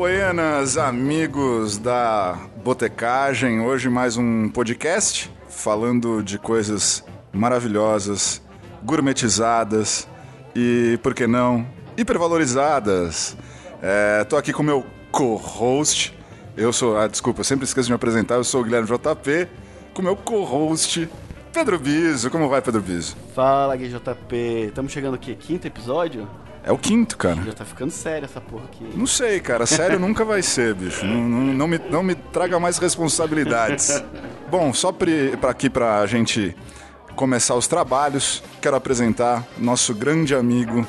Buenas, amigos da Botecagem. Hoje mais um podcast falando de coisas maravilhosas, gourmetizadas e, por que não, hipervalorizadas. É, tô aqui com meu co-host. Eu sou, ah, desculpa, eu sempre esqueço de me apresentar. Eu sou o Guilherme JP, com meu co-host Pedro Biso. Como vai, Pedro Biso? Fala, GJP. Estamos chegando aqui, quinto episódio? É o quinto, cara. Já tá ficando sério essa porra aqui. Não sei, cara. Sério nunca vai ser, bicho. Não, não, não, me, não me traga mais responsabilidades. Bom, só para aqui pra gente começar os trabalhos, quero apresentar nosso grande amigo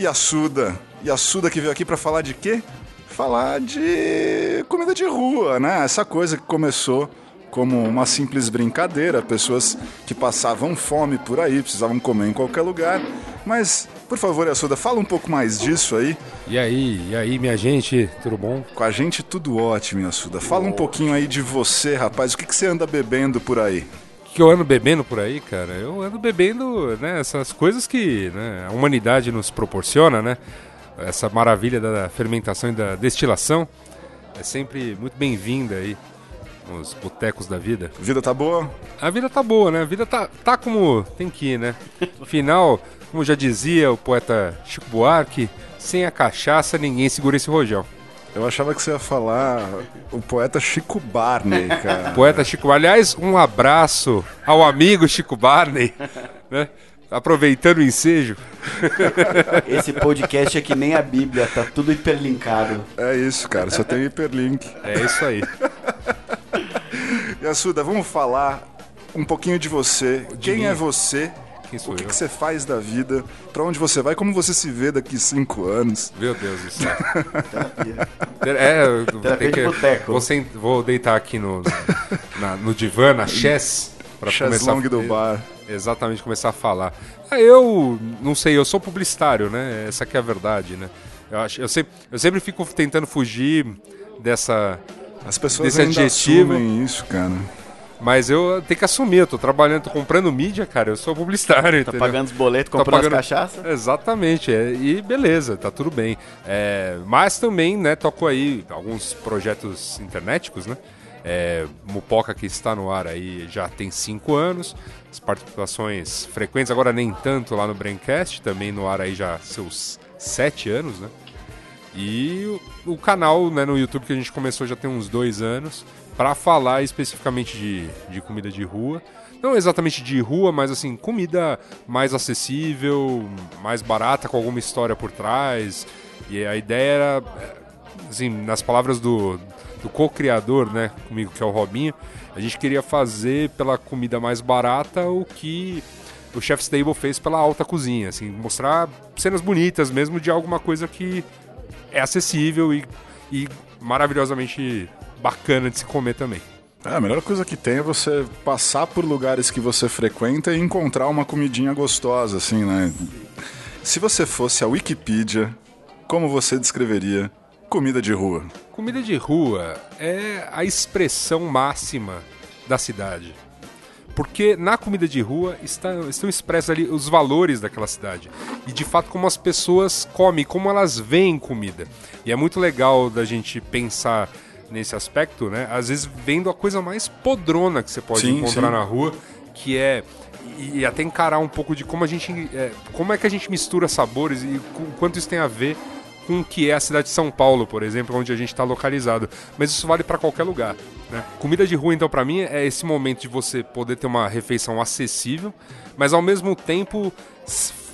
Yasuda. Yasuda que veio aqui para falar de quê? Falar de comida de rua, né? Essa coisa que começou como uma simples brincadeira, pessoas que passavam fome por aí, precisavam comer em qualquer lugar. Mas, por favor, Yasuda, fala um pouco mais disso aí. E aí, e aí, minha gente, tudo bom? Com a gente tudo ótimo, Yasuda. Fala um pouquinho aí de você, rapaz. O que, que você anda bebendo por aí? O que eu ando bebendo por aí, cara? Eu ando bebendo né, essas coisas que né, a humanidade nos proporciona, né? Essa maravilha da fermentação e da destilação é sempre muito bem-vinda aí nos botecos da vida. A vida tá boa? A vida tá boa, né? A vida tá, tá como tem que ir, né? Afinal, como já dizia o poeta Chico Buarque, sem a cachaça ninguém segura esse rojão. Eu achava que você ia falar o poeta Chico Barney, cara. poeta Chico Aliás, um abraço ao amigo Chico Barney, né? Aproveitando o ensejo. Esse podcast é que nem a Bíblia, tá tudo hiperlinkado. É isso, cara, só tem hiperlink. É isso aí. Yasuda, vamos falar um pouquinho de você. De Quem mim? é você? Quem sou o que, eu? que você faz da vida? Pra onde você vai? Como você se vê daqui cinco anos? Meu Deus do céu. é, eu tenho que, vou, sem, vou deitar aqui no, na, no divã, na chess, pra começar do bar. Exatamente, começar a falar. Ah, eu não sei, eu sou publicitário, né? Essa aqui é a verdade, né? Eu, acho, eu, sempre, eu sempre fico tentando fugir dessa as pessoas desse ainda adjetivo. assumem isso, cara. Mas eu tenho que assumir, eu tô trabalhando, tô comprando mídia, cara, eu sou publicitário, Tá entendeu? pagando os boletos, comprando pagando... as cachaças? Exatamente, é, e beleza, tá tudo bem. É, mas também, né, toco aí alguns projetos internéticos, né? É, Mupoca que está no ar aí já tem cinco anos, as participações frequentes, agora nem tanto lá no Braincast, também no ar aí já seus sete anos, né? E o, o canal né, no YouTube que a gente começou já tem uns dois anos para falar especificamente de, de comida de rua. Não exatamente de rua, mas assim, comida mais acessível, mais barata, com alguma história por trás. E a ideia era, assim, nas palavras do, do co-criador, né, comigo, que é o Robinho, a gente queria fazer pela comida mais barata o que o Chef's Table fez pela alta cozinha, assim, mostrar cenas bonitas mesmo de alguma coisa que é acessível e, e maravilhosamente bacana de se comer também. É, a melhor coisa que tem é você passar por lugares que você frequenta e encontrar uma comidinha gostosa, assim, né? Se você fosse a Wikipedia, como você descreveria comida de rua? Comida de rua é a expressão máxima da cidade. Porque na comida de rua está, estão expressos ali os valores daquela cidade. E de fato como as pessoas comem, como elas veem comida. E é muito legal da gente pensar nesse aspecto, né? Às vezes vendo a coisa mais podrona que você pode Sim, encontrar sim. na rua, que é e até encarar um pouco de como a gente é, como é que a gente mistura sabores e o quanto isso tem a ver com o que é a cidade de São Paulo, por exemplo, onde a gente está localizado. Mas isso vale para qualquer lugar. Né? Comida de rua, então, para mim, é esse momento de você poder ter uma refeição acessível, mas ao mesmo tempo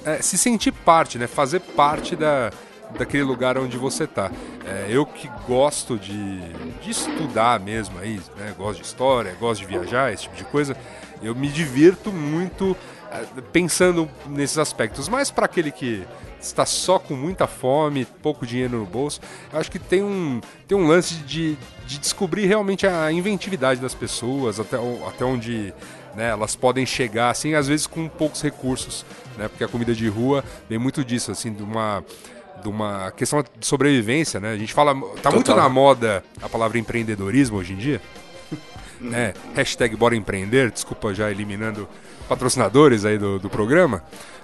é, se sentir parte, né? fazer parte da, daquele lugar onde você tá. É, eu que gosto de, de estudar mesmo aí, né? Gosto de história, gosto de viajar, esse tipo de coisa. Eu me divirto muito é, pensando nesses aspectos. Mas para aquele que está só com muita fome, pouco dinheiro no bolso, acho que tem um, tem um lance de, de descobrir realmente a inventividade das pessoas, até, até onde né, elas podem chegar, assim, às vezes com poucos recursos, né? Porque a comida de rua vem muito disso, assim, de uma de uma questão de sobrevivência, né? A gente fala, tá muito Total. na moda a palavra empreendedorismo hoje em dia, né? Hashtag bora empreender, desculpa já eliminando patrocinadores aí do, do programa,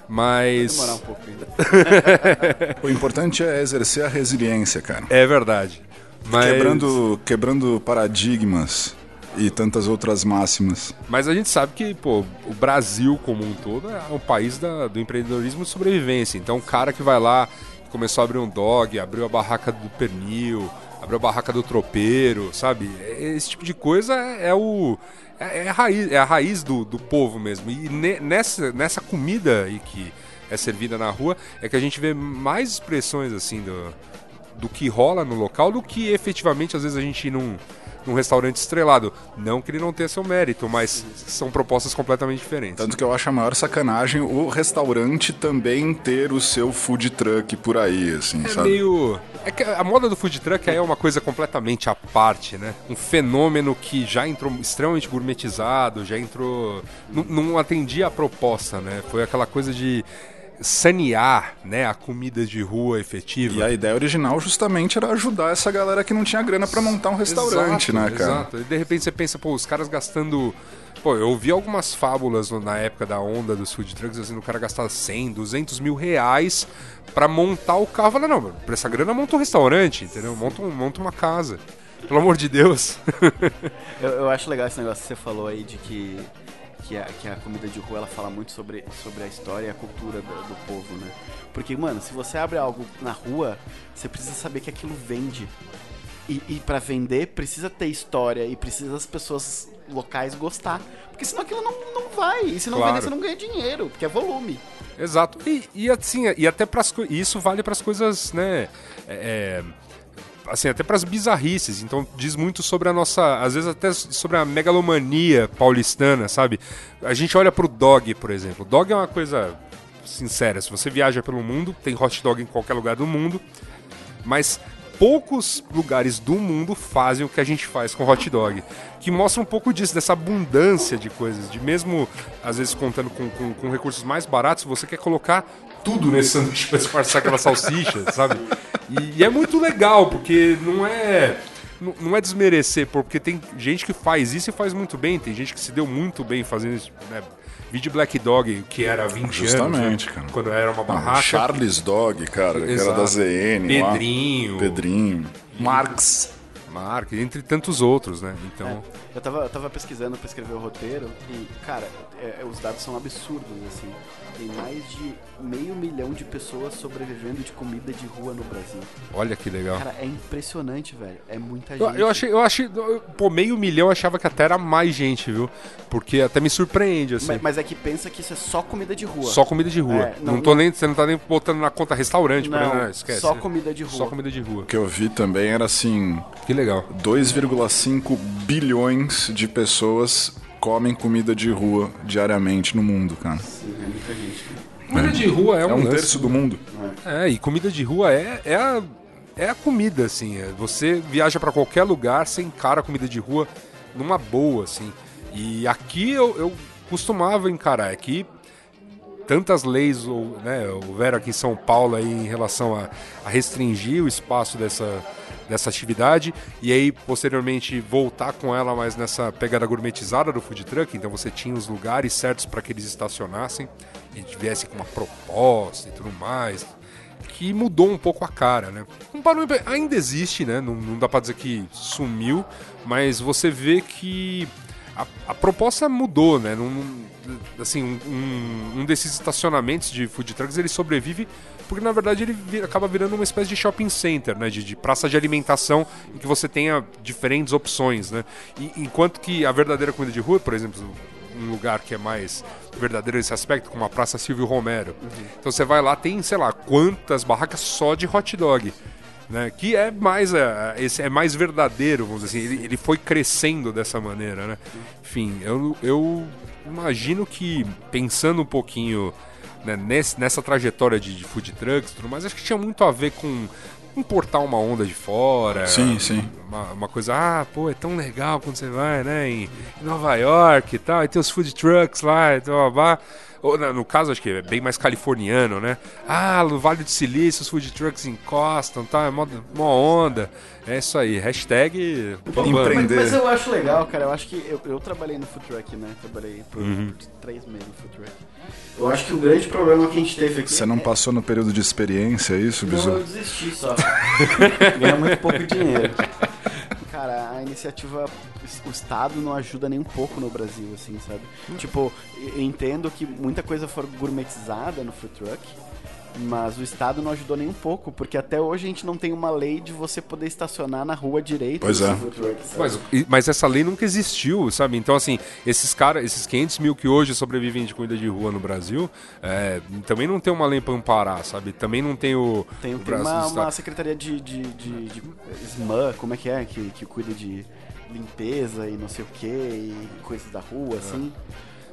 mas Demorar um pouco ainda. O importante é exercer a resiliência, cara. é verdade. Mas, Quebrando, quebrando paradigmas e tantas outras máximas. mas a gente sabe que, pô, o Brasil como um todo é um país da- do empreendedorismo de sobrevivência. Então, o cara que vai lá, começou a abrir um dog, abriu a barraca do pernil, abriu a barraca do tropeiro, sabe? Esse tipo de coisa é, é o... É, é a raiz, é a raiz do, do povo mesmo. E ne- nessa, nessa comida aí que é servida na rua, é que a gente vê mais expressões, assim, do, do que rola no local do que efetivamente às vezes a gente ir num, restaurante estrelado. Não que ele não tenha seu mérito, mas são propostas completamente diferentes. Tanto que eu acho a maior sacanagem o restaurante também ter o seu food truck por aí, assim, É sabe? meio. É que a moda do food truck aí é uma coisa completamente à parte, né? Um fenômeno que já entrou extremamente gourmetizado, já entrou. Não, não atendia a proposta, né? Foi aquela coisa de sanear né, a comida de rua efetiva. E a ideia original justamente era ajudar essa galera que não tinha grana pra montar um restaurante, Exato, né, cara? Exato. E de repente você pensa, pô, os caras gastando. Pô, eu ouvi algumas fábulas no- na época da onda dos food trucks, assim, o cara gastar 100, 200 mil reais pra montar o carro. Fala, não, mano, pra essa grana monta um restaurante, entendeu? Monta, um- monta uma casa. Pelo amor de Deus. Eu, eu acho legal esse negócio que você falou aí de que, que, a, que a comida de rua ela fala muito sobre, sobre a história e a cultura do, do povo, né? Porque, mano, se você abre algo na rua, você precisa saber que aquilo vende. E, e para vender, precisa ter história e precisa as pessoas locais gostar. Porque senão aquilo não, não vai. E se não Claro. vender, você não ganha dinheiro, porque é volume. Exato. E, e assim, e até para isso vale para as coisas, né? é, é, assim, até para as bizarrices. Então diz muito sobre a nossa, às vezes até sobre a megalomania paulistana, sabe? A gente olha pro dog, por exemplo. Dog é uma coisa sincera. Se você viaja pelo mundo, tem hot dog em qualquer lugar do mundo, mas poucos lugares do mundo fazem o que a gente faz com hot dog. Que mostra um pouco disso, dessa abundância de coisas. De mesmo, às vezes, contando com, com- com recursos mais baratos, você quer colocar tudo nesse sanduíche para disfarçar aquela salsicha, sabe? E, e é muito legal, porque não é. Não não é desmerecer, porque tem gente que faz isso e faz muito bem, tem gente que se deu muito bem fazendo isso. Né? Vídeo Black Dog, que era há 20 Justamente, anos, né? cara. quando era uma Ah, barraca. Charles Dog, cara, que era Exato. da ZN. lá. Pedrinho. Pedrinho. Marx. Mark, entre tantos outros, né? Então, Eu tava, eu tava pesquisando pra escrever o roteiro e, cara, é- é- os dados são absurdos, assim. Tem mais de meio milhão de pessoas sobrevivendo de comida de rua no Brasil. olha que legal. Cara, é impressionante, velho. É muita gente. eu achei, eu achei, eu- pô, meio milhão eu achava que até era mais gente, viu? Porque até me surpreende, assim. Mas, mas é que pensa que isso é só comida de rua. Só comida de rua. É, não, não- tô nem, você não tá nem botando na conta restaurante, por Não, exemplo, né? esquece. só comida de rua. Só comida de rua. O que eu vi também era assim: Que legal. 2,5 bilhões de pessoas comem comida de rua diariamente no mundo, cara. Comida de rua é, É um, um terço do mundo. É, e comida de rua é, é, a, é a comida, assim. é- Você viaja pra qualquer lugar, você encara a comida de rua numa boa, assim. E aqui eu, eu costumava encarar. Aqui tantas leis ou, né, houveram aqui em São Paulo aí em relação a, a restringir o espaço dessa, dessa atividade e aí posteriormente voltar com ela mais nessa pegada gourmetizada do food truck. Então você tinha os lugares certos para que eles estacionassem e viessem com uma proposta e tudo mais. Que mudou um pouco a cara, né? Um barulho ainda existe, né? Não, não dá pra dizer que sumiu, mas você vê que a, a proposta mudou, né? Não- assim, um, um- desses estacionamentos de food trucks ele sobrevive porque na verdade ele vi- acaba virando uma espécie de shopping center, né? De, de praça de alimentação em que você tenha diferentes opções, né? E, enquanto que a verdadeira comida de rua, por exemplo, um lugar que é mais verdadeiro nesse aspecto, como a Praça Silvio Romero. Então você vai lá, tem, sei lá, quantas barracas só de hot dog. Né, que é mais é, esse é mais verdadeiro, vamos dizer assim, ele, ele foi crescendo dessa maneira, né? Enfim, eu, eu imagino que pensando um pouquinho né, nesse- nessa trajetória de, de food trucks, e tudo mais, acho que tinha muito a ver com importar uma onda de fora, Sim, sim. uma, uma coisa, ah, pô, é tão legal quando você vai, né, em, Nova York e tal, e tem os food trucks lá e tal, blá. Ou, no caso, acho que é bem mais californiano, né? Ah, no Vale do Silício, os food trucks encostam, tá? É mó, mó onda. É isso aí, hashtag. Empreender. Mas eu acho legal, cara. Eu acho que eu, eu trabalhei no food truck, né? Trabalhei por, Uhum. por três meses no food truck. Eu acho que o grande problema que a gente teve aqui. Você não passou no período de experiência, é isso, Não, eu Bizu? desisti só. Ganha muito pouco dinheiro. Cara, a iniciativa, o Estado não ajuda nem um pouco no Brasil, assim, sabe? Tipo, eu entendo que muita coisa foi gourmetizada no food truck, mas o Estado não ajudou nem um pouco, porque até hoje a gente não tem uma lei de você poder estacionar na rua direito. Pois é. Mas, mas essa lei nunca existiu, sabe? Então, assim, esses caras, esses 500 mil que hoje sobrevivem de comida de rua no Brasil, é, também não tem uma lei pra amparar, sabe? Também não tem o. Tem, o tem uma, uma secretaria de, de, de, de SMAN, como é que é? Que, que cuida de limpeza e não sei o que, e coisas da rua, assim.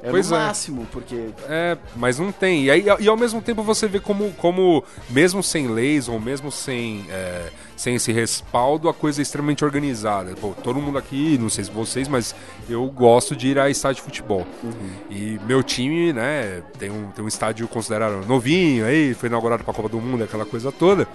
É Pois no é. máximo, porque É, mas não tem. E, aí, e ao mesmo tempo você vê como, como mesmo sem leis ou mesmo sem, é, sem esse respaldo, a coisa é extremamente organizada. Pô, todo mundo aqui, não sei se vocês, mas eu gosto de ir a estádio de futebol. E meu time, né, tem um, tem um estádio considerado novinho aí, foi inaugurado para a Copa do Mundo, aquela coisa toda.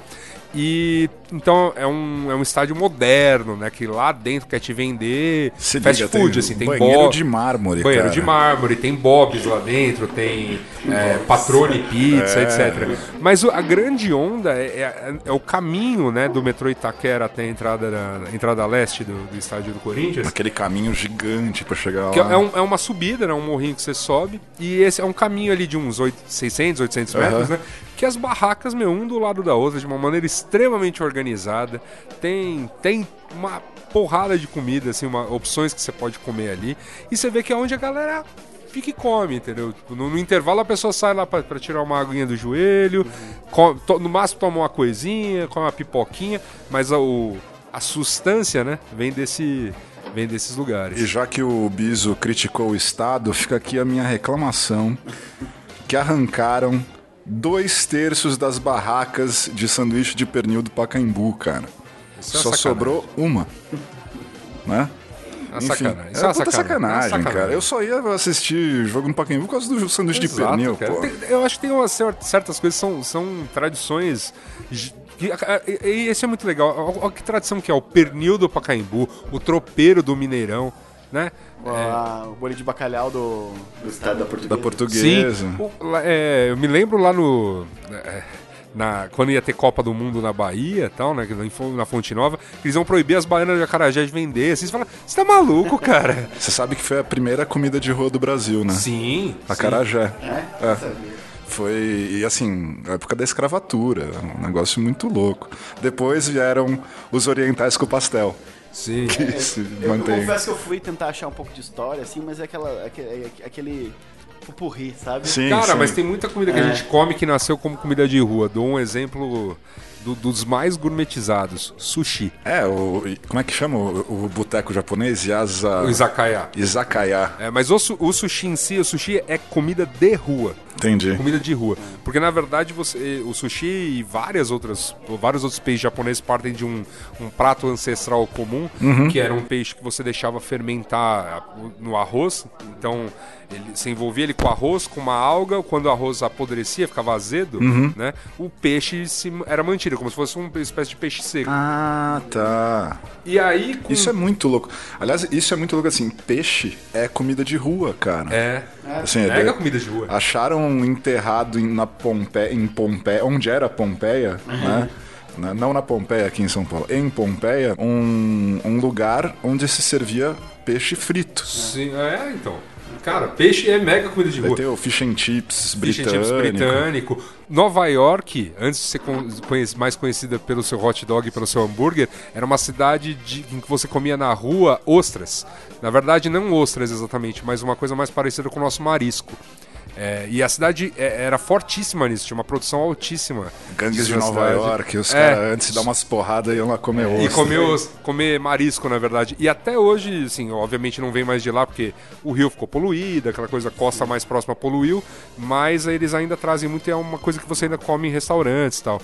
E então é um, é um estádio moderno, né? Que lá dentro quer te vender Se fast liga, food, tem assim, tem banheiro de mármore, banheiro cara. de mármore, tem bobs lá dentro, tem é, patrone pizza, É. etc. Mas a grande onda é, é- é o caminho né, do metrô Itaquera até a entrada, da, a entrada leste do, do estádio do Corinthians. Aquele caminho gigante pra chegar Que lá. é, um- é uma subida, né, um morrinho que você sobe, e esse é um caminho ali de uns 8, 600, 800 metros, Aham. né? Que as barracas, meu, um do lado da outra, de uma maneira extremamente organizada. Tem, tem uma porrada de comida, assim, uma, opções que você pode comer ali. E você vê que é onde a galera fica e come, entendeu? Tipo, No, no intervalo a pessoa sai lá pra, pra tirar uma aguinha do joelho, co- to- no máximo toma uma coisinha, come uma pipoquinha, mas a, o, a sustância, né, vem desse. Vem desses lugares. E já que o Biso criticou o Estado, fica aqui a minha reclamação que arrancaram dois terços das barracas de sanduíche de pernil do Pacaembu, cara. Isso é Só sobrou uma. Né? É uma Enfim, sacanagem. Isso é uma puta sacanagem. sacanagem, É uma cara. sacanagem. Eu só ia assistir jogo no Pacaembu por causa do sanduíche de Exato, pernil, cara. pô. Tem- eu acho que tem umas cer- certas coisas são, são tradições. e- E esse é muito legal. Olha que tradição que é o pernil do Pacaembu, o tropeiro do Mineirão, né? A- o bolho de bacalhau do, do estado da Portuguesa. Da portuguesa. Sim. O- é, eu me lembro lá no. é, na, quando ia ter Copa do Mundo na Bahia e tal, né? Na Fonte Nova, eles iam proibir as baianas de acarajé de vender. Assim, você fala, você tá maluco, cara? Você sabe que foi a primeira comida de rua do Brasil, né? sim. Acarajé. É? É. Sabia. Foi, e assim, a época da escravatura, um negócio muito louco. Depois vieram os orientais com pastel. Sim. Que se Eu, eu mantém. confesso que eu fui tentar achar um pouco de história, assim, mas é aquela, aquele, é aquele pupurri, sabe? Sim, Cara, sim. mas tem muita comida que a gente come que nasceu como comida de rua. Dou um exemplo do- dos mais gourmetizados: sushi. É, o, como é que chama o, o boteco japonês? Yasa... O izakaya. Izakaya. É, mas o, o sushi em si, o sushi é comida de rua. Entendi. Comida de rua. Porque na verdade você, o sushi e várias outras, vários outros peixes japoneses partem de um, um prato ancestral comum, que era um peixe que você deixava fermentar no arroz. Então ele, você envolvia ele com arroz, com uma alga. Quando o arroz apodrecia, ficava azedo, né? O peixe se, era mantido, como se fosse uma espécie de peixe seco. Ah, tá. E aí. Com... Isso é muito louco. Aliás, isso é muito louco assim. Peixe é comida de rua, cara. É. Assim, é Mega de- comida de rua. Acharam enterrado em, na Pompeia, em Pompeia, onde era Pompeia, né? Na- Não na Pompeia, aqui em São Paulo. Em Pompeia, um, um lugar onde se servia peixe frito. Sim, é, então. Cara, peixe é mega comida de Vai rua. ter o fish and chips Fish and britânico. chips britânico. Nova York, antes de ser mais conhecida pelo seu hot dog e pelo seu hambúrguer, era uma cidade de- em que você comia na rua ostras. Na verdade, não ostras exatamente, mas uma coisa mais parecida com o nosso marisco. É, e a cidade é, era fortíssima nisso, tinha uma produção altíssima. Gangues de Nova cidade. York, os É. caras antes de dar umas porradas iam lá comer ostra. E comer, os- comer marisco, na verdade. E até hoje, assim, obviamente não vem mais de lá, porque o rio ficou poluído, aquela coisa, a costa mais próxima poluiu, mas eles ainda trazem muito, é uma coisa que você ainda come em restaurantes e tal.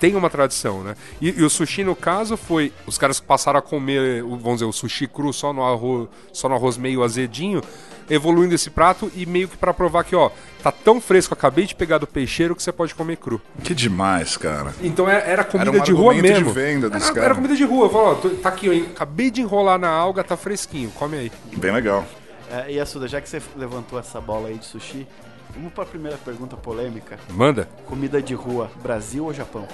Tem uma tradição, né? E, e o sushi, no caso, foi os caras passaram a comer, o- vamos dizer, o sushi cru só no arroz, só no arroz meio azedinho, evoluindo esse prato e meio que pra provar que, ó, tá tão fresco, acabei de pegar do peixeiro que você pode comer cru. Que demais, cara. Então é- era comida Era um de rua argumento de mesmo. venda dos era, caras. era comida de rua. Falou, ó, tá aqui, eu acabei de enrolar na alga, tá fresquinho, come aí. Bem legal. É, e Assuda, já que você levantou essa bola aí de sushi, vamos pra primeira pergunta polêmica. Manda. Comida de rua, Brasil ou Japão?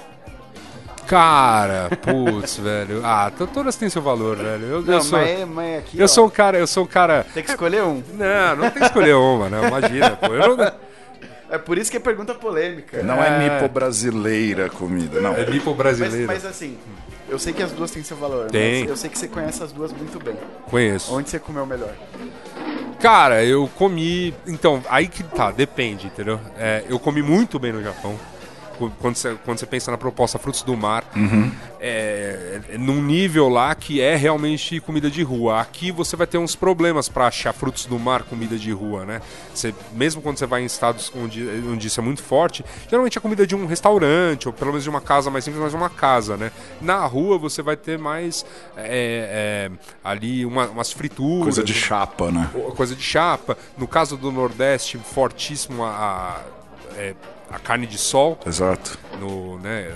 Cara, putz, velho. Ah, to- todas têm seu valor, velho. Eu, eu Não, sou, mas, mas aqui, eu ó, sou um cara, eu sou um cara. tem que escolher um. Não, não tem que escolher uma, né? Imagina, pô. Eu não, É por isso que é pergunta polêmica. Não é, É. nipo brasileira a comida, não. é nipo Mas, brasileiro. mas assim, eu sei que as duas têm seu valor. Tem. Mas eu sei que você conhece as duas muito bem. Conheço. Onde você comeu melhor? Cara, eu comi. Então, aí que tá, depende, entendeu? É, eu comi muito bem no Japão. Qu- Quando você, quando você pensa na proposta frutos do mar, é, é num nível lá que é realmente comida de rua. Aqui você vai ter uns problemas pra achar frutos do mar comida de rua, né? Você, mesmo quando você vai em estados onde, onde isso é muito forte, geralmente é comida de um restaurante, ou pelo menos de uma casa mais simples, mas uma casa, né? Na rua você vai ter mais é, é, ali uma- umas frituras. Coisa de chapa, né? coisa de chapa. No caso do Nordeste, fortíssimo a, a, é, a carne de sol, Exato. no, né,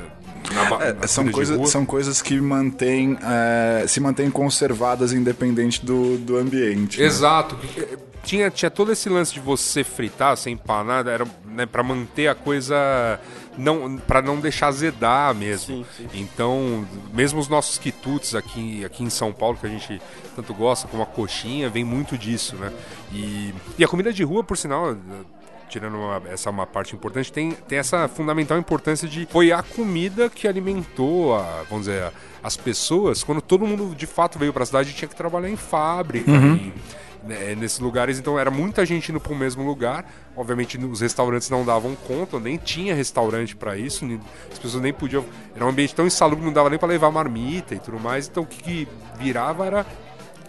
na, É, na são, coisa, são coisas que mantêm, é, se mantêm conservadas independente do, do ambiente. né? Exato. eh, Tinha, tinha todo esse lance de você fritar, sem empanar, era né, para manter a coisa não para não deixar azedar mesmo. Sim, sim. Então, mesmo os nossos quitutes aqui, aqui em São Paulo, que a gente tanto gosta, como a coxinha, vem muito disso, né? E, e a comida de rua, por sinal, tirando uma- essa uma parte importante, tem, tem essa fundamental importância de foi a comida que alimentou, a, vamos dizer, a- as pessoas, quando todo mundo de fato veio para a cidade tinha que trabalhar em fábrica, em- né, nesses lugares, então era muita gente indo para o mesmo lugar. Obviamente os restaurantes não davam conta, nem tinha restaurante para isso, nem- as pessoas nem podiam. Era um ambiente tão insalubre, não dava nem para levar marmita e tudo mais. Então o que, que virava era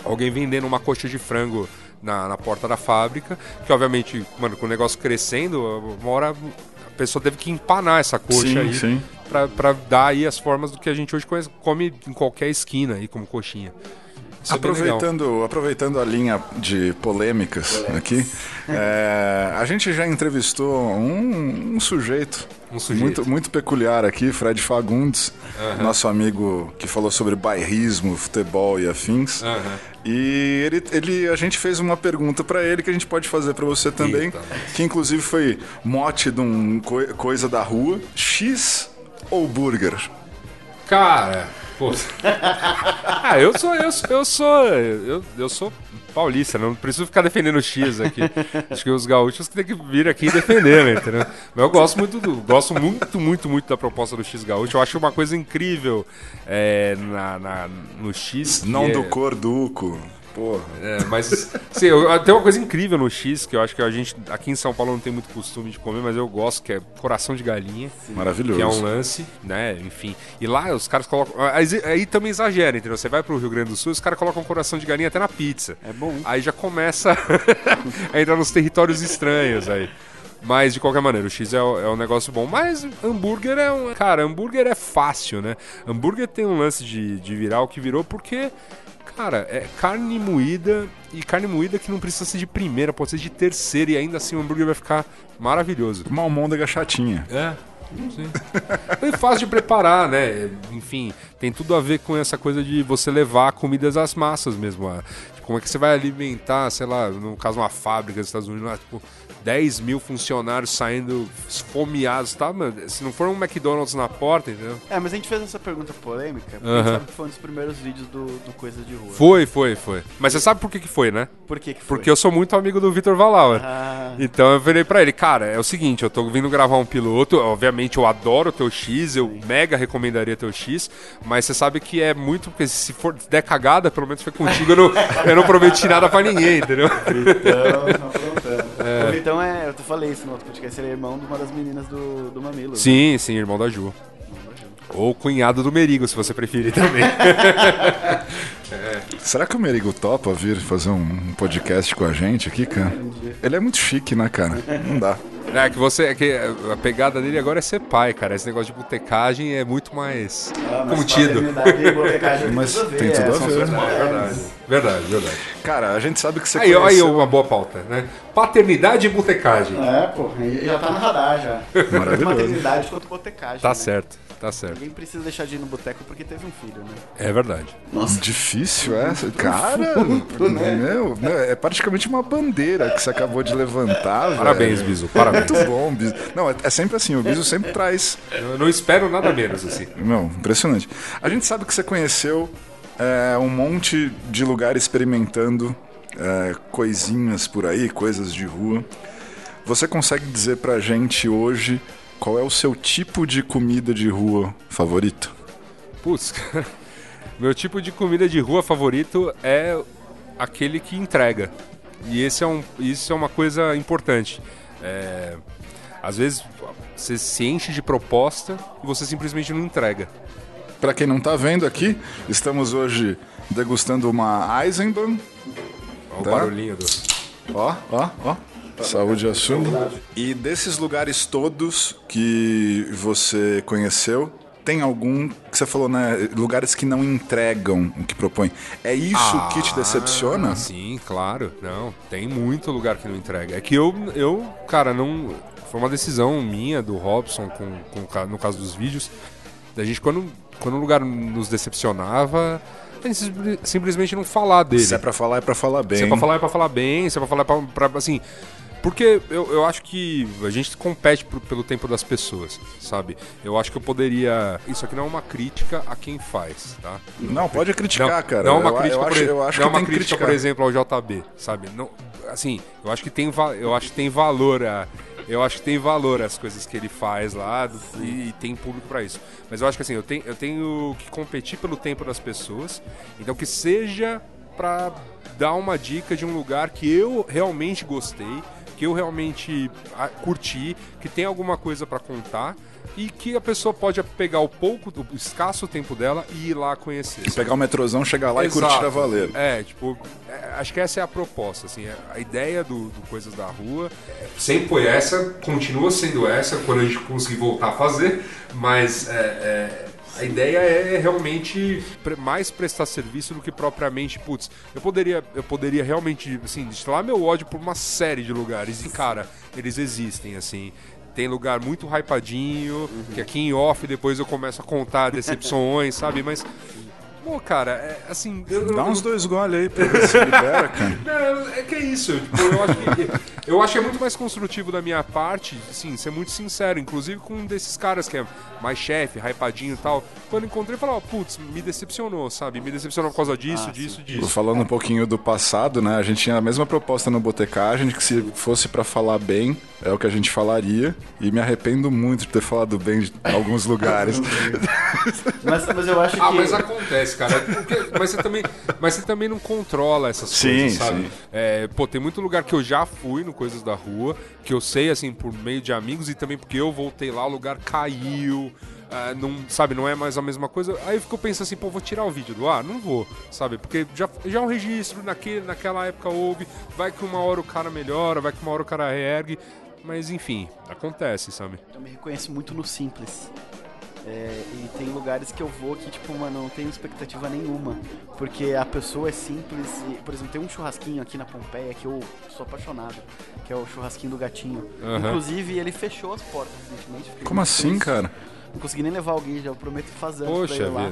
alguém vendendo uma coxa de frango na, na porta da fábrica, que obviamente, mano, com o negócio crescendo, uma hora a pessoa teve que empanar essa coxa Sim, aí sim. Pra, pra dar aí as formas do que a gente hoje conhece- come em qualquer esquina aí, como coxinha. Isso é bem legal. Aproveitando, aproveitando a linha de polêmicas aqui, é, a gente já entrevistou um, um sujeito, Um. Muito, muito peculiar aqui, Fred Fagundes, nosso amigo que falou sobre bairrismo, futebol e afins. Aham. E ele, ele, a gente fez uma pergunta pra ele que a gente pode fazer pra você também, Eita, que inclusive foi mote de um coi- coisa da rua: X ou burger? Cara. ah, eu sou, eu sou, eu sou, eu, eu sou paulista, não preciso ficar defendendo o X aqui. Acho que os gaúchos que tem que vir aqui e defender, né, entendeu? Mas eu gosto muito do, gosto muito, muito, muito da proposta do X gaúcho. Eu acho uma coisa incrível é, na, na- no X. Não é- do corduco. Porra. É, mas sim, eu, tem uma coisa incrível no X que eu acho que a gente aqui em São Paulo não tem muito costume de comer, mas eu gosto, que é coração de galinha. Maravilhoso. Que é um lance, né? Enfim. E lá os caras colocam. Aí, aí também exagera, entendeu? Você vai pro Rio Grande do Sul, os caras colocam coração de galinha até na pizza. É bom. Aí já começa a entrar nos territórios estranhos aí. Mas de qualquer maneira, o X é, é um negócio bom. Mas hambúrguer é um. Cara, hambúrguer é fácil, né? Hambúrguer tem um lance de, de virar o que virou porque. Cara, é carne moída e carne moída que não precisa ser de primeira, pode ser de terceira e ainda assim o hambúrguer vai ficar maravilhoso. Uma almôndega chatinha. É. Sim. É fácil de preparar, né? Enfim, tem tudo a ver com essa coisa de você levar comidas às massas mesmo. a- tipo, como é que você vai alimentar, sei lá, no caso uma fábrica dos Estados Unidos, lá, tipo, 10 mil funcionários saindo esfomeados, tá? Mano, se não for um McDonald's na porta, entendeu? É, mas a gente fez essa pergunta polêmica, porque gente sabe que foi um dos primeiros vídeos do, do Coisa de Rua. Foi, foi, foi. Mas você sabe por que que foi, né? Por que que foi? Porque eu sou muito amigo do Vitor Valauer. Ah, Então eu virei pra ele, cara, é o seguinte, eu tô vindo gravar um piloto, obviamente eu adoro o teu X, eu mega recomendaria teu X, mas você sabe que é muito, porque se for der cagada, pelo menos foi contigo, eu não, eu não prometi nada pra ninguém, entendeu? então, aprontando. O Vitão é, eu te falei isso no outro podcast, ele é irmão de uma das meninas do, do Mamilo. Sim, sim, irmão da Ju. Ou cunhado do Merigo, se você preferir também. Será que o Merigo topa vir fazer um podcast com a gente aqui, cara? Ele é muito chique, né, cara? Não dá. É que você, é que a pegada dele agora é ser pai, cara. Esse negócio de botecagem é muito mais Ah, mas contido. paternidade Mas tudo a ver, tem tudo é, a são ver. É modernas. verdade. Verdade, verdade. Cara, a gente sabe que você Aí, ó, aí conheceu... uma boa pauta, né? Paternidade e botecagem. É, pô, já tá no radar já. Maravilhoso. Maternidade quanto botecagem. Tá né? certo, tá certo. Ninguém precisa deixar de ir no boteco porque teve um filho, né? É verdade. Nossa. Difícil essa, cara. Meu, meu, é praticamente uma bandeira que você acabou de levantar, velho. Parabéns, Biso, parabéns. Muito bom, Biso. Não, é, é sempre assim, o Biso sempre traz. Eu não espero nada menos, assim. Não, impressionante. A gente sabe que você conheceu é, um monte de lugar experimentando é, coisinhas por aí, coisas de rua. Você consegue dizer pra gente hoje qual é o seu tipo de comida de rua favorito? Putz. Meu tipo de comida de rua favorito é aquele que entrega. E esse é um, isso é uma coisa importante. É, às vezes você se enche de proposta e você simplesmente não entrega. Pra quem não tá vendo aqui, estamos hoje degustando uma Eisenbahn. Olha o Tá. barulhinho do. Ó, ó, ó. Saúde e assunto. E desses lugares todos que você conheceu, tem algum que você falou, né? Lugares que não entregam o que propõe. É isso que te decepciona? Ah, sim, claro. Não, tem muito lugar que não entrega. É que eu, eu cara, não. Foi uma decisão minha, do Robson, com, com, o no caso dos vídeos. Da gente, quando, quando um lugar nos decepcionava, a gente simplesmente não falar dele. Se é pra falar, é pra falar bem. Se é pra falar, é pra falar bem, se é pra falar pra, pra- assim. Porque eu, eu acho que a gente compete por- pelo tempo das pessoas, sabe? Eu acho que eu poderia. Isso aqui não é uma crítica a quem faz, tá? Não, pode criticar, Não, cara. não é uma eu, crítica, eu por, acho, ex- eu acho não é que uma crítica, criticar. por exemplo, ao JB, sabe? Não, assim, eu acho que tem, eu acho que tem valor a, eu acho que tem valor as coisas que ele faz lá e, e tem público pra isso. Mas eu acho que assim, eu tenho, eu tenho que competir pelo tempo das pessoas. Então que seja pra dar uma dica de um lugar que eu realmente gostei, que eu realmente ah, curti, que tem alguma coisa pra contar. E que a pessoa pode pegar o pouco, o escasso tempo dela e ir lá conhecer. Pegar o metrozão, chegar lá e curtir Exato. a valer. É, tipo, é, acho que essa é a proposta, assim, é- a ideia do, do Coisas da Rua. Sempre foi essa, continua sendo essa, quando a gente conseguir voltar a fazer, mas é, é, a ideia é realmente mais prestar serviço do que propriamente, putz, eu poderia, eu poderia realmente, assim, destilar meu ódio por uma série de lugares, e cara, eles existem, assim. Tem lugar muito hypadinho, que aqui em off depois eu começo a contar decepções, sabe? Mas, pô, cara, é, assim. Eu, eu- Dá uns dois goles aí, pô. Se libera, cara. não, é que é isso. Tipo, eu, acho que, eu acho que é muito mais construtivo da minha parte, assim, ser muito sincero. Inclusive com um desses caras que é mais chefe, hypadinho e tal. Quando encontrei, eu ó, putz, me decepcionou, sabe? Me decepcionou por causa disso, disso, disso. Falando um pouquinho do passado, né? A gente tinha a mesma proposta no Botecagem, que se fosse pra falar bem, é o que a gente falaria. E me arrependo muito de ter falado bem de alguns lugares. Mas, mas eu acho Ah, que. mas acontece, cara. Porque- mas, você também, mas você também não controla essas Sim, coisas, sabe? sim. É, pô, tem muito lugar que eu já fui no Coisas da Rua, que eu sei, assim, por meio de amigos e também porque eu voltei lá, o lugar caiu. ah, não, sabe, não é mais a mesma coisa. Aí eu fico pensando assim, pô, vou tirar o vídeo do ar? Não vou, sabe? Porque já, já é um registro, naquele, naquela época houve, vai que uma hora o cara melhora, vai que uma hora o cara reergue. Mas enfim, acontece, sabe? Eu me reconheço muito no simples. É, e tem lugares que eu vou que, tipo, mano, não tenho expectativa nenhuma. Porque a pessoa é simples. E, por exemplo, tem um churrasquinho aqui na Pompeia que eu sou apaixonado. Que é o churrasquinho do gatinho. Aham. Inclusive, ele fechou as portas recentemente. Como assim, cara? Não consegui nem levar alguém, já eu prometo fazer antes Poxa pra ir lá.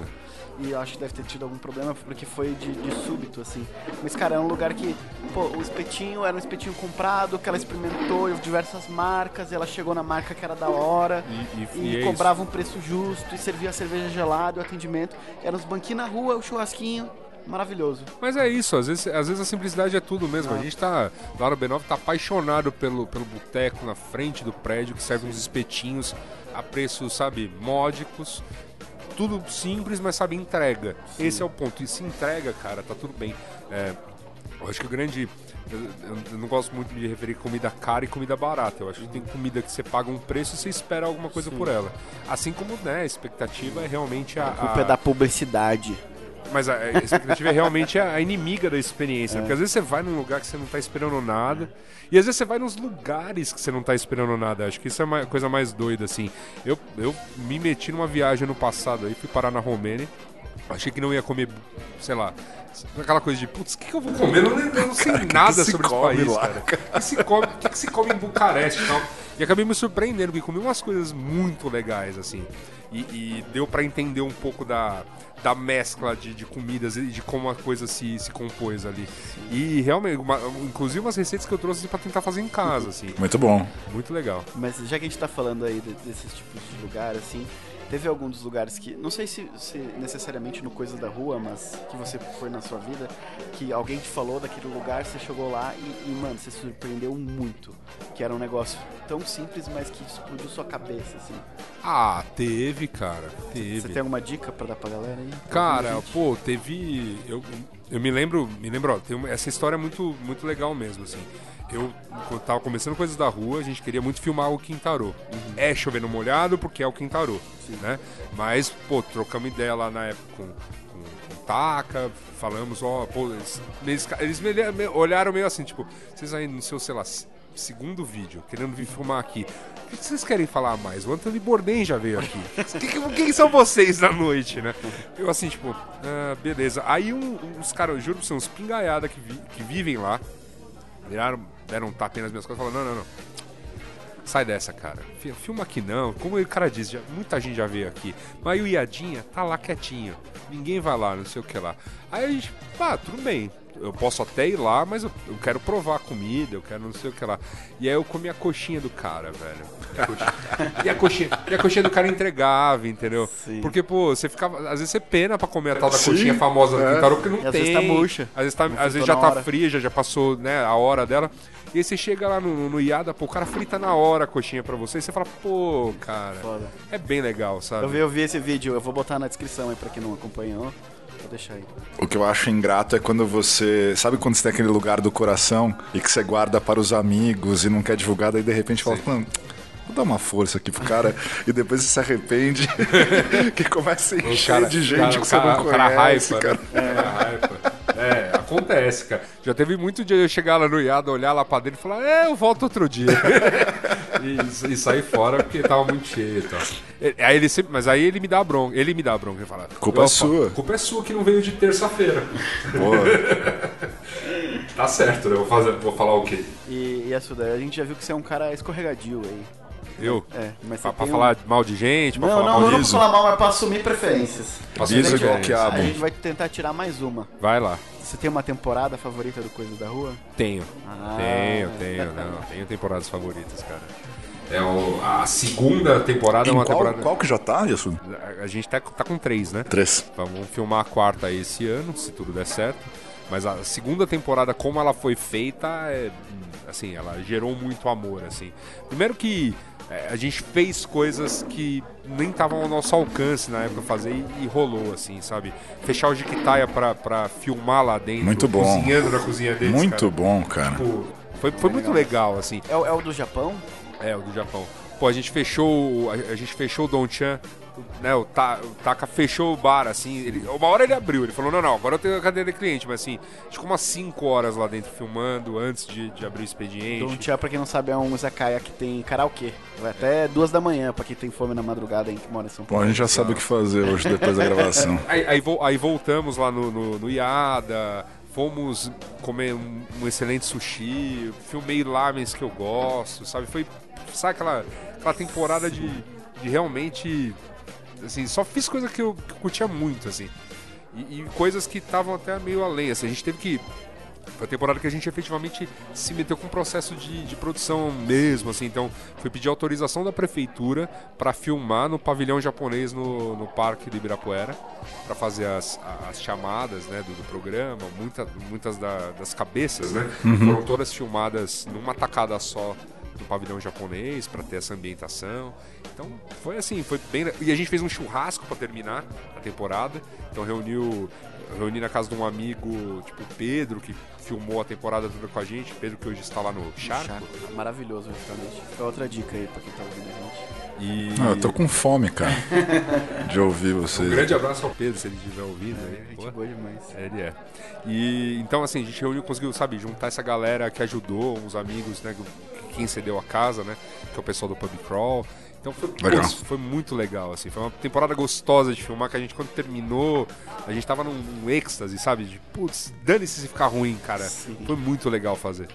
E acho que deve ter tido algum problema porque foi de, de súbito, assim. Mas, cara, é um lugar que, pô, o espetinho era um espetinho comprado, que ela experimentou diversas marcas, e ela chegou na marca que era da hora. E, e- E, é isso. um preço justo, e servia a cerveja gelada, o atendimento. Era os banquinhos na rua, o churrasquinho. Maravilhoso. Mas é isso, às vezes, às vezes a simplicidade é tudo mesmo. A gente tá. Lá no B9 tá apaixonado pelo, pelo boteco na frente do prédio que serve uns espetinhos a preços, sabe, módicos. Tudo simples, mas sabe, entrega. Esse é o ponto. E se entrega, cara, tá tudo bem. É, eu acho que o grande. Eu, não gosto muito de referir comida cara e comida barata. Eu acho que tem comida que você paga um preço e você espera alguma coisa por ela. Assim como, né, a expectativa é realmente a. A culpa a- é da publicidade. Mas a expectativa é realmente a inimiga da experiência. Porque às vezes você vai num lugar que você não tá esperando nada. E às vezes você vai nos lugares que você não tá esperando nada. Acho que isso é a coisa mais doida, assim. Eu, eu me meti numa viagem no passado aí, fui parar na Romênia. Achei que não ia comer, sei lá, aquela coisa de, putz, o que, que eu vou comer? Eu não, eu não sei Cara, nada sobre esse come país, lá, cara. O que, se come, o que, que se come em Bucareste e tal? E acabei me surpreendendo, porque comi umas coisas muito legais, assim. E, e deu pra entender um pouco da, da mescla de, de comidas e de como a coisa se, se compôs ali. E realmente, uma- inclusive umas receitas que eu trouxe pra tentar fazer em casa, assim. Muito bom. Muito legal. Mas já que a gente tá falando aí de- desses tipos de lugar, assim, teve algum dos lugares que, não sei se, se necessariamente no Coisas da Rua, mas que você foi na sua vida, que alguém te falou daquele lugar, você chegou lá e, e, mano, você se surpreendeu muito. Que era um negócio tão simples, mas que explodiu sua cabeça, assim. Ah, teve, cara. Teve. Você tem alguma dica pra dar pra galera aí? Cara, pô, teve. Eu, eu me lembro, me lembro, ó, tem essa história é muito, muito legal mesmo, assim. Eu, tava começando coisas da rua, a gente queria muito filmar o Quintarô. É chovendo molhado porque é o Quintarô, né? Mas, pô, trocamos ideia lá na época com, com, com Taca, falamos, ó, pô, eles, eles, eles olharam meio assim, tipo, vocês aí no seu, sei lá, segundo vídeo, querendo vir filmar aqui. O que vocês querem falar mais? O Anthony Bourdain já veio aqui. Quem que, são vocês na noite, né? Eu assim, tipo, ah, beleza. Aí um, uns caras, juro pra você, uns pingaiada que, vi- que vivem lá, viraram, deram um tapinha nas minhas costas e falaram, não, não, não. Sai dessa, cara. Fi- Filma aqui não. Como o cara disse, já- muita gente já veio aqui. Mas o Iadinha tá lá quietinho. Ninguém vai lá, não sei o que lá. Aí a gente, ah, tudo bem. Eu posso até ir lá, mas eu, eu quero provar a comida, eu quero não sei o que lá. E aí eu comi a coxinha do cara, velho. A coxinha- E a coxinha, e a coxinha do cara entregava, entendeu? Sim. Porque, pô, você ficava. Às vezes você pena pra comer a tal da Sim, coxinha famosa do é. Quintarô, porque não E às tem. vezes tá murcha. Às vezes, tá, às vezes já tá hora. fria, já, já passou né, a hora dela. E aí você chega lá no, no Iada, pô, o cara frita na hora a coxinha pra você. E você fala, pô, cara, Foda. é bem legal, sabe? Eu vi, eu vi esse vídeo, eu vou botar na descrição aí pra quem não acompanhou. Vou deixar aí. O que eu acho ingrato é quando você. Sabe quando você tem aquele lugar do coração e que você guarda para os amigos e não quer divulgar, daí de repente fala, mano, vou dar uma força aqui pro cara e depois você se arrepende que começa a encher cara- de gente cara- que você cara- não cara conhece, cara. né? Cara. É, acontece, cara. Já teve muito dia eu chegar lá no Iada, olhar lá pra dentro e falar, é, eu volto outro dia. e, e sair fora porque tava muito cheio e tal. Aí ele sempre, mas aí ele me dá bronca. Ele me dá bronca. Ele fala, Culpa é "Opa, sua." Culpa é sua que não veio de terça-feira. Tá certo, né? Eu vou, fazer, vou falar o quê? E, e Assuda, a gente já viu que você é um cara escorregadio aí. Eu? É, mas Pra, pra um- falar mal de gente, pra Não, falar não, mal não de... pra falar mal, mas pra assumir preferências. Dizer igual que- quiabo. A gente vai tentar tirar mais uma. Vai lá. Você tem uma temporada favorita do Coisas da Rua? Tenho. Ah. Tenho, tenho, não. Tenho temporadas favoritas, cara. É o- a segunda temporada é em uma qual, temporada. qual que já tá, isso? A gente tá, tá com três, né? Três. Vamos filmar a quarta aí esse ano, se tudo der certo. Mas a segunda temporada, como ela foi feita, é, assim, ela gerou muito amor, assim. Primeiro que é, a gente fez coisas que nem estavam ao nosso alcance na época fazer e, e rolou, assim, sabe? Fechar o Jiquitaia pra, pra filmar lá dentro. Muito bom. Cozinhando na cozinha deles, Muito cara. bom, cara. Tipo, foi, foi muito legal, assim. É, o- é o do Japão? É, o do Japão. Pô, a gente fechou. o- A, a gente fechou o Don-chan, né? O, Ta, o Taka fechou o bar, assim. Ele, uma hora ele abriu, ele falou, não, não, agora eu tenho a cadeira de cliente, mas assim, ficou umas 5 horas lá dentro filmando antes de, de abrir o expediente. Don Tia, pra quem não sabe, é um izakaya que tem karaokê. Vai até duas da manhã, pra quem tem fome na madrugada aí que mora em São Bom, Paulo. a gente já sabe o que fazer hoje depois da gravação. Aí, aí, vo- aí voltamos lá no, no, no Iada, fomos comer um, um excelente sushi, filmei lamens que eu gosto, sabe? Foi, sabe aquela, aquela temporada de, de realmente, assim, só fiz coisa que eu, que eu curtia muito, assim. E, e coisas que estavam até meio além, assim, a gente teve que... Foi a temporada que a gente efetivamente se meteu com um processo de, de produção mesmo, assim. Então, foi pedir autorização da prefeitura para filmar no pavilhão japonês no, no Parque do Ibirapuera, para fazer as, as chamadas né, do, do programa. Muita, muitas da- das cabeças né, foram todas filmadas numa tacada só do pavilhão japonês para ter essa ambientação. Então foi assim, foi bem. E a gente fez um churrasco para terminar a temporada. Então reuniu, reuni na casa de um amigo, tipo Pedro, que filmou a temporada toda com a gente. Pedro que hoje está lá no Charco. Chaco. Maravilhoso restaurante. Fica outra dica aí pra quem tá ouvindo a gente. E Ah, eu tô com fome, cara, de ouvir um vocês. grande abraço ao Pedro, se ele estiver ouvindo. aí, Gente boa demais. É, ele é. E então assim, a gente reuniu, conseguiu, sabe, juntar essa galera que ajudou, uns amigos, né, que- quem cedeu a casa, né, que é o pessoal do Pub Crawl. Então foi, putz, foi muito legal, assim. Foi uma temporada gostosa de filmar, que a gente, quando terminou, a gente tava num, num êxtase, sabe? De, putz, dane-se se ficar ruim, cara. Foi muito legal fazer.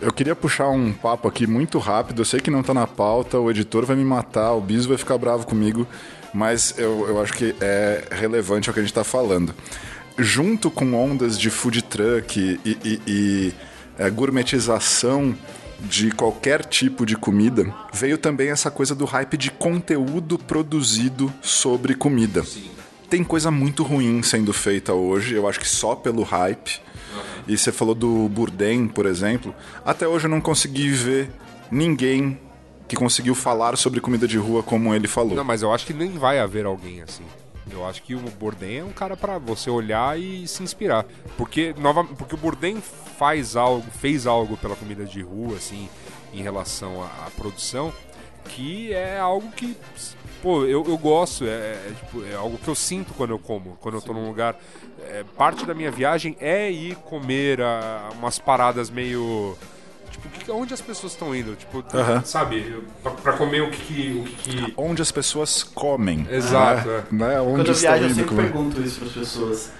Eu queria puxar um papo aqui muito rápido. Eu sei que não tá na pauta, o editor vai me matar, o Biso vai ficar bravo comigo, mas eu, eu acho que é relevante ao que a gente tá falando. Junto com ondas de food truck e, e- e, é, gourmetização de qualquer tipo de comida, veio também essa coisa do hype de conteúdo produzido sobre comida. Tem coisa muito ruim sendo feita hoje, eu acho que só pelo hype. E você falou do Bourdain, por exemplo. Até hoje eu não consegui ver ninguém que conseguiu falar sobre comida de rua como ele falou. Não, mas eu acho que nem vai haver alguém assim. Eu acho que o Bourdain é um cara pra você olhar e se inspirar. Porque, nova, porque o Bourdain faz algo, fez algo pela comida de rua, assim, em relação à, à produção, que é algo que, pô, eu, eu gosto, é, é, tipo, é algo que eu sinto quando eu como, quando eu tô num lugar. É, parte da minha viagem é ir comer ah, umas paradas meio. Tipo, que- onde as pessoas estão indo? Tipo, Aham. sabe? Pra, pra comer o que. que- O que, que- Onde as pessoas comem. Exato, Né? é. Né? Onde Quando eu estão viajo, eu sempre comer. pergunto isso pras pessoas.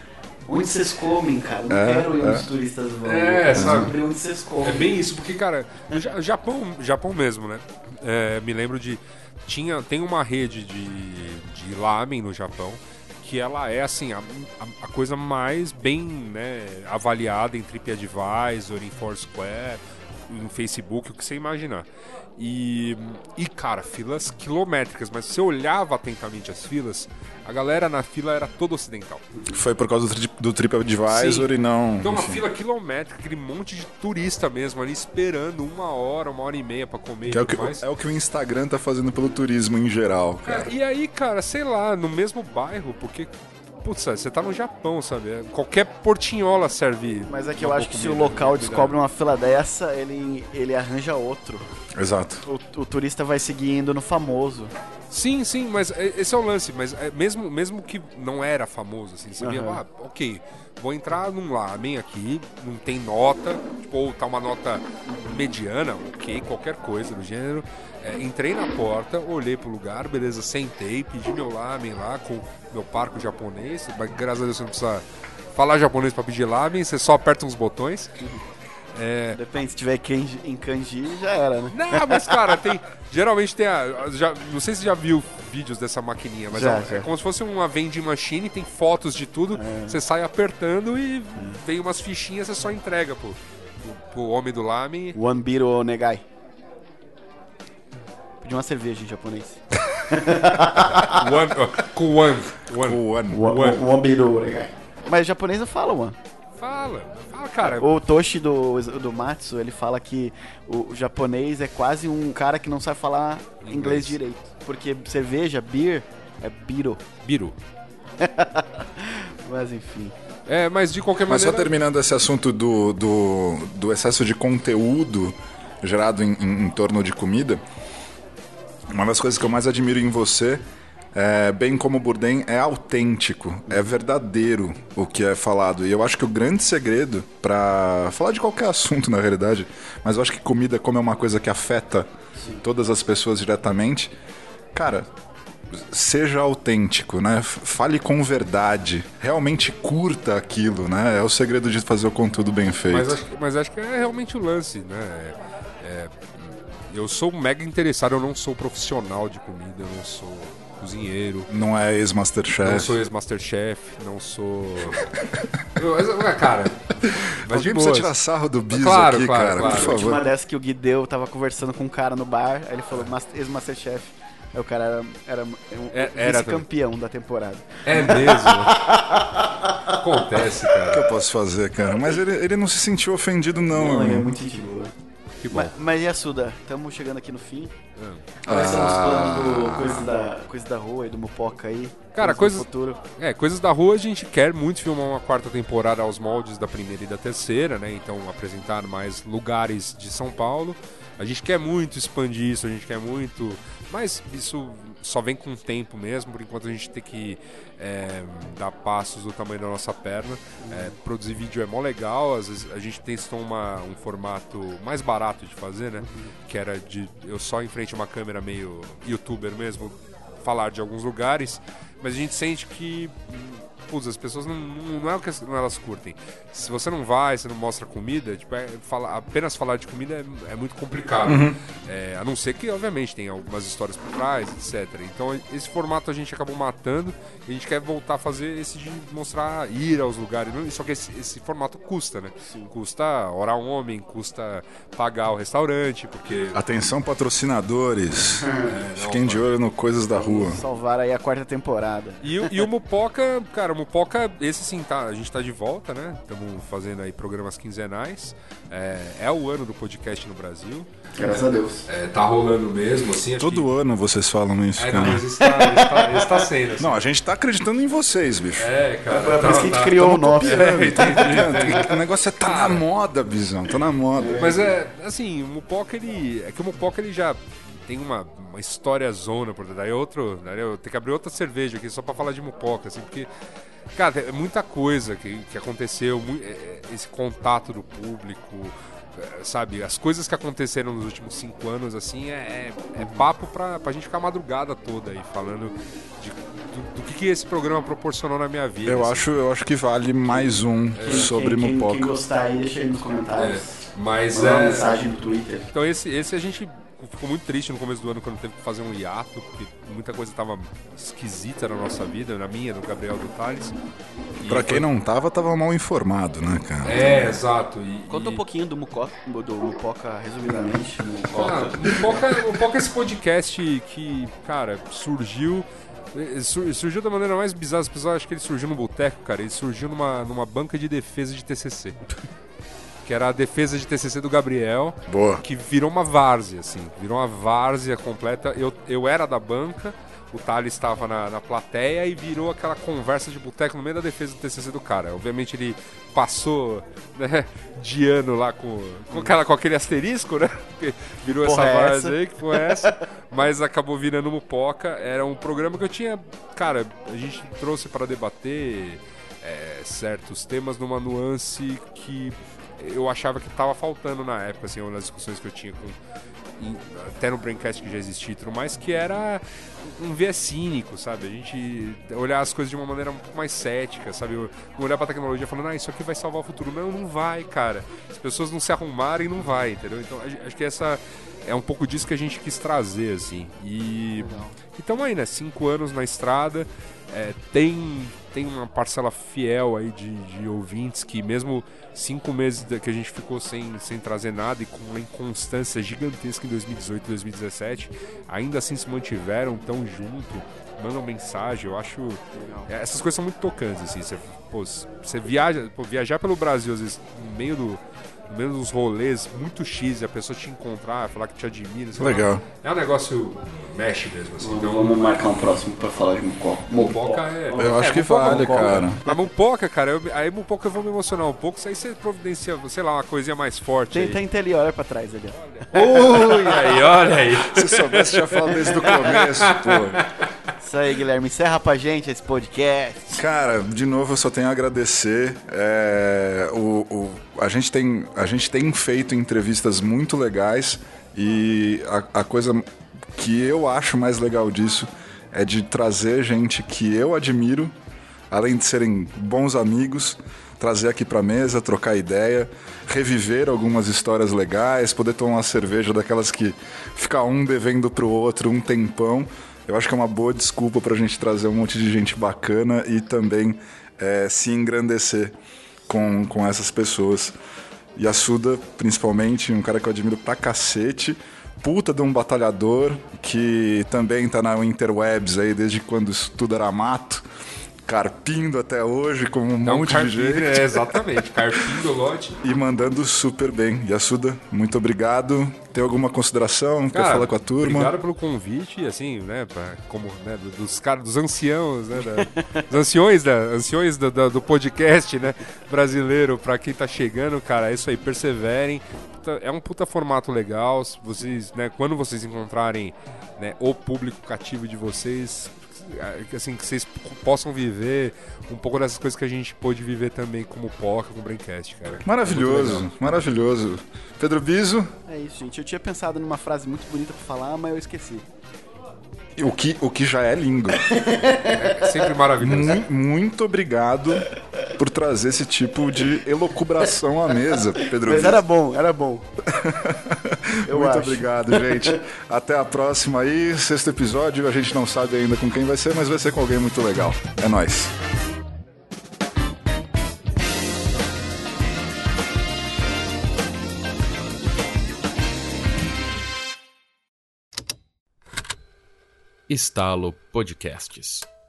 Onde vocês comem, cara? Não É, quero ir é. onde os turistas vão. É, sabe? onde vocês comem. É bem isso, porque, cara, no Japão, Japão mesmo, né? É, me lembro de. Tinha, tem uma rede de, de lamen no Japão que ela é assim a, a, a coisa mais bem né, avaliada em TripAdvisor, em Foursquare, em Facebook, o que você imaginar. E, e cara, filas quilométricas, mas se você olhava atentamente as filas, a galera na fila era toda ocidental. Foi por causa do, tri- do TripAdvisor Sim. e não. Então, uma enfim. fila quilométrica, aquele monte de turista mesmo ali esperando uma hora, uma hora e meia pra comer é, o que, é o que o Instagram tá fazendo pelo turismo em geral, cara. É, e aí, cara, sei lá, no mesmo bairro, porque, putz, você tá no Japão, sabe? Qualquer portinhola serve. Mas é que eu acho que se o local descobre uma fila dessa, ele, ele arranja outro. Exato. O, o turista vai seguir indo no famoso. Sim, sim, mas é- esse é o lance. Mas é, mesmo, mesmo que não era famoso, assim, você via, Aham. ah, ok, vou entrar num lamen aqui, não tem nota, tipo, ou tá uma nota mediana, ok, qualquer coisa do gênero. É, entrei na porta, olhei pro lugar, beleza, sentei, pedi meu lamen lá com meu parco japonês, mas graças a Deus você não precisa falar japonês pra pedir lamen, você só aperta uns botões. É, Depende, se tiver kanji, em kanji, já era, né? não, mas cara, tem. Geralmente tem a. Já, não sei se você já viu vídeos dessa maquininha, mas Já, é, já. é como se fosse uma vending machine, tem fotos de tudo. Você sai apertando e vem umas fichinhas, você só entrega pro, pro, pro homem do lamen. One Biro Negai. Pedi uma cerveja em japonês. One, one. One. One. One Biro Negai. Mas japonês não fala one. Fala, fala, cara. O Toshi do, do Matsu, ele fala que o, japonês é quase um cara que não sabe falar inglês, Inglês. direito. Porque cerveja, beer, é biro. Biru. Mas enfim. É, mas de qualquer Mas só maneira. terminando esse assunto do, do, do excesso de conteúdo gerado em, em- em torno de comida, uma das coisas que eu mais admiro em você, é, bem como o Bourdain, é autêntico, é verdadeiro o que é falado. E eu acho que o grande segredo para falar de qualquer assunto, na realidade, mas eu acho que comida, como é uma coisa que afeta todas as pessoas diretamente, cara, seja autêntico, né? Fale com verdade. Realmente curta aquilo, né? É o segredo de fazer o conteúdo bem feito. Mas acho, mas acho que é realmente o lance, né? É- é, eu sou mega interessado, eu não sou profissional de comida, eu não sou cozinheiro. Não é ex-Masterchef. Não sou ex-Masterchef, não sou. Ué, cara. Mas Alguém de precisa tirar sarro do Biso Claro, aqui, claro, cara, claro. por Tinha uma favor. dessa que o Guideu tava conversando com um cara no bar, aí ele falou "Mas- ex-masterchef. Aí o cara era, era um É- era vice-campeão da temporada. É mesmo? Acontece, O que cara. eu posso fazer, cara? Mas ele, ele não se sentiu ofendido, não. Não, ele é muito boa. Que bom. Mas, mas e a Suda? Estamos chegando aqui no fim. Ah. Quais são os planos do coisa da, coisa da rua e do Mupoca aí? Cara, coisas- do futuro. É, coisas da rua a gente quer muito filmar uma quarta temporada aos moldes da primeira e da terceira, né? Então apresentar mais lugares de São Paulo. A gente quer muito expandir isso, a gente quer muito. Mas isso só vem com o tempo mesmo, por enquanto a gente tem que é, dar passos do tamanho da nossa perna. É, produzir vídeo é mó legal, às vezes a gente testou uma, um formato mais barato de fazer, né? Que era de eu só em frente a uma câmera meio youtuber mesmo, falar de alguns lugares, mas a gente sente que putz, as pessoas não, não, não é o que elas curtem. Se você não vai, você não mostra comida, tipo, é, fala, apenas falar de comida é, é muito complicado. Uhum. É, a não ser que, obviamente, tem algumas histórias por trás, etc. Então, esse formato a gente acabou matando e a gente quer voltar a fazer esse de mostrar, ir aos lugares. Só que esse, esse formato custa, né? Sim. Custa hora homem, custa pagar o restaurante, porque... Atenção, patrocinadores. É, Fiquem de olho no Coisas da Rua. Salvar aí a quarta temporada. E, e o Mupoca, cara, Mupoca, esse sim, tá, a gente tá de volta, né? Estamos fazendo aí programas quinzenais. É, é, o ano do podcast no Brasil. Graças a Deus. É, tá rolando mesmo, assim. Todo que... ano vocês falam isso, é, cara. Não, mas isso tá, isso tá, isso tá sendo. Assim. Não, a gente tá acreditando em vocês, bicho. É, cara. É por isso que a gente tá, criou o nosso. É, o negócio é tá na moda, Bisão, tá na moda. Mas é, assim, o Mupoca, ele. É que o Mupoca, ele já tem uma, uma história zona por daí outro, daí eu tenho que abrir outra cerveja aqui só para falar de mupoca, assim, porque cara, é muita coisa que, que aconteceu, é, é, esse contato do público, é, sabe, as coisas que aconteceram nos últimos cinco anos, assim, é, é, é papo pra, pra gente ficar a madrugada toda aí falando de, do, do que, que, esse programa proporcionou na minha vida. Eu assim. acho, eu acho que vale mais um é. sobre quem, Mupoca. Quem gostar aí, deixa aí nos comentários. Mas é. mensagem no Twitter. Então esse, esse a gente ficou muito triste no começo do ano quando teve que fazer um hiato, porque muita coisa estava esquisita na nossa vida, na minha, do Gabriel do Thales. Pra quem foi... não tava, tava mal informado, né, cara? É, exato. E, Conta e... um pouquinho do Mucoca, do Mupoca, resumidamente. Mupoca. Ah, Mupoca, Mupoca é esse podcast que, cara, surgiu. Eh, surgiu da maneira mais bizarra, as pessoas acham que ele surgiu no boteco, cara. Ele surgiu numa, numa banca de defesa de TCC que era a defesa de TCC do Gabriel. Boa. Que virou uma várzea, assim. Virou uma várzea completa. Eu, eu era da banca, o Thales estava na, na plateia e virou aquela conversa de boteco no meio da defesa do TCC do cara. Obviamente ele passou né, de ano lá com, com, aquela, com aquele asterisco, né? Que virou porra essa várzea aí, que foi essa. mas acabou virando Mupoca. Era um programa que eu tinha... Cara, a gente trouxe para debater... É, certos temas numa nuance que eu achava que estava faltando na época, assim, uma das discussões que eu tinha com até no Braincast que já existia e tudo mais, que era um viés cínico, sabe? A gente olhar as coisas de uma maneira um pouco mais cética, sabe? Olhar pra tecnologia falando, ah, isso aqui vai salvar o futuro. Não, não vai, cara. As pessoas não se arrumarem, não vai, entendeu? Então, acho que essa é um pouco disso que a gente quis trazer, assim. E estamos aí, né? Cinco anos na estrada. É, tem, tem uma parcela fiel aí de, de ouvintes que mesmo cinco meses que a gente ficou sem, sem trazer nada e com uma inconstância gigantesca em 2018 e 2017, ainda assim se mantiveram tão junto, mandam mensagem, eu acho. É, essas coisas são muito tocantes, assim. Você, pô, você viaja, pô, viajar pelo Brasil, às vezes, no meio do meio dos rolês muito X e a pessoa te encontrar, falar que te admira. Legal. é um negócio mexe mesmo, assim. Então, vamos marcar um próximo pra falar de Mupoca. Mupoca é. Eu acho é, que Mupoca, vale, Mupoca. cara. A Mupoca, cara, eu, aí Mupoca eu vou me emocionar um pouco, aí você providencia, sei lá, uma coisinha mais forte. Tem, tem ele, olha pra trás ali. Ui, aí, olha aí. Se soubesse, já falou desde o começo, pô. Isso aí, Guilherme. Encerra pra gente esse podcast. Cara, de novo eu só tenho a agradecer. É, o, o, a, gente tem, a gente tem feito entrevistas muito legais e a, a coisa que eu acho mais legal disso é de trazer gente que eu admiro, além de serem bons amigos, trazer aqui para mesa, trocar ideia, reviver algumas histórias legais, poder tomar uma cerveja daquelas que fica um devendo pro outro um tempão. Eu acho que é uma boa desculpa para a gente trazer um monte de gente bacana e também é, se engrandecer com, com essas pessoas. E a Suda, principalmente, um cara que eu admiro pra cacete, puta de um batalhador que também tá na interwebs aí desde quando isso tudo era mato. Carpindo até hoje, como um Não, monte de gente. É, exatamente, carpim do lote. E mandando super bem. Yasuda, muito obrigado. Tem alguma consideração? Quer Cara, falar com a turma? Obrigado pelo convite, assim, né, pra, como, né, dos caras, dos anciãos, né, da, dos anciões, da, anciões do, do, do podcast, né, brasileiro, pra quem tá chegando, cara, é isso aí, perseverem. É um puta formato legal, vocês, né, quando vocês encontrarem, né, o público cativo de vocês, assim, que vocês possam viver um pouco dessas coisas que a gente pôde viver também como Poca, com o Braincast, cara. Maravilhoso, legal. maravilhoso. Pedro Biso, É isso, gente. Eu tinha pensado numa frase muito bonita pra falar, mas eu esqueci. O que, o que já é lindo. É sempre maravilhoso. Mu- muito obrigado por trazer esse tipo de elocubração à mesa, Pedro Mas era bom, era bom. Eu Muito acho. obrigado, gente. Até a próxima aí. Sexto episódio. A gente não sabe ainda com quem vai ser, mas vai ser com alguém muito legal. É nóis. Estalo Podcasts.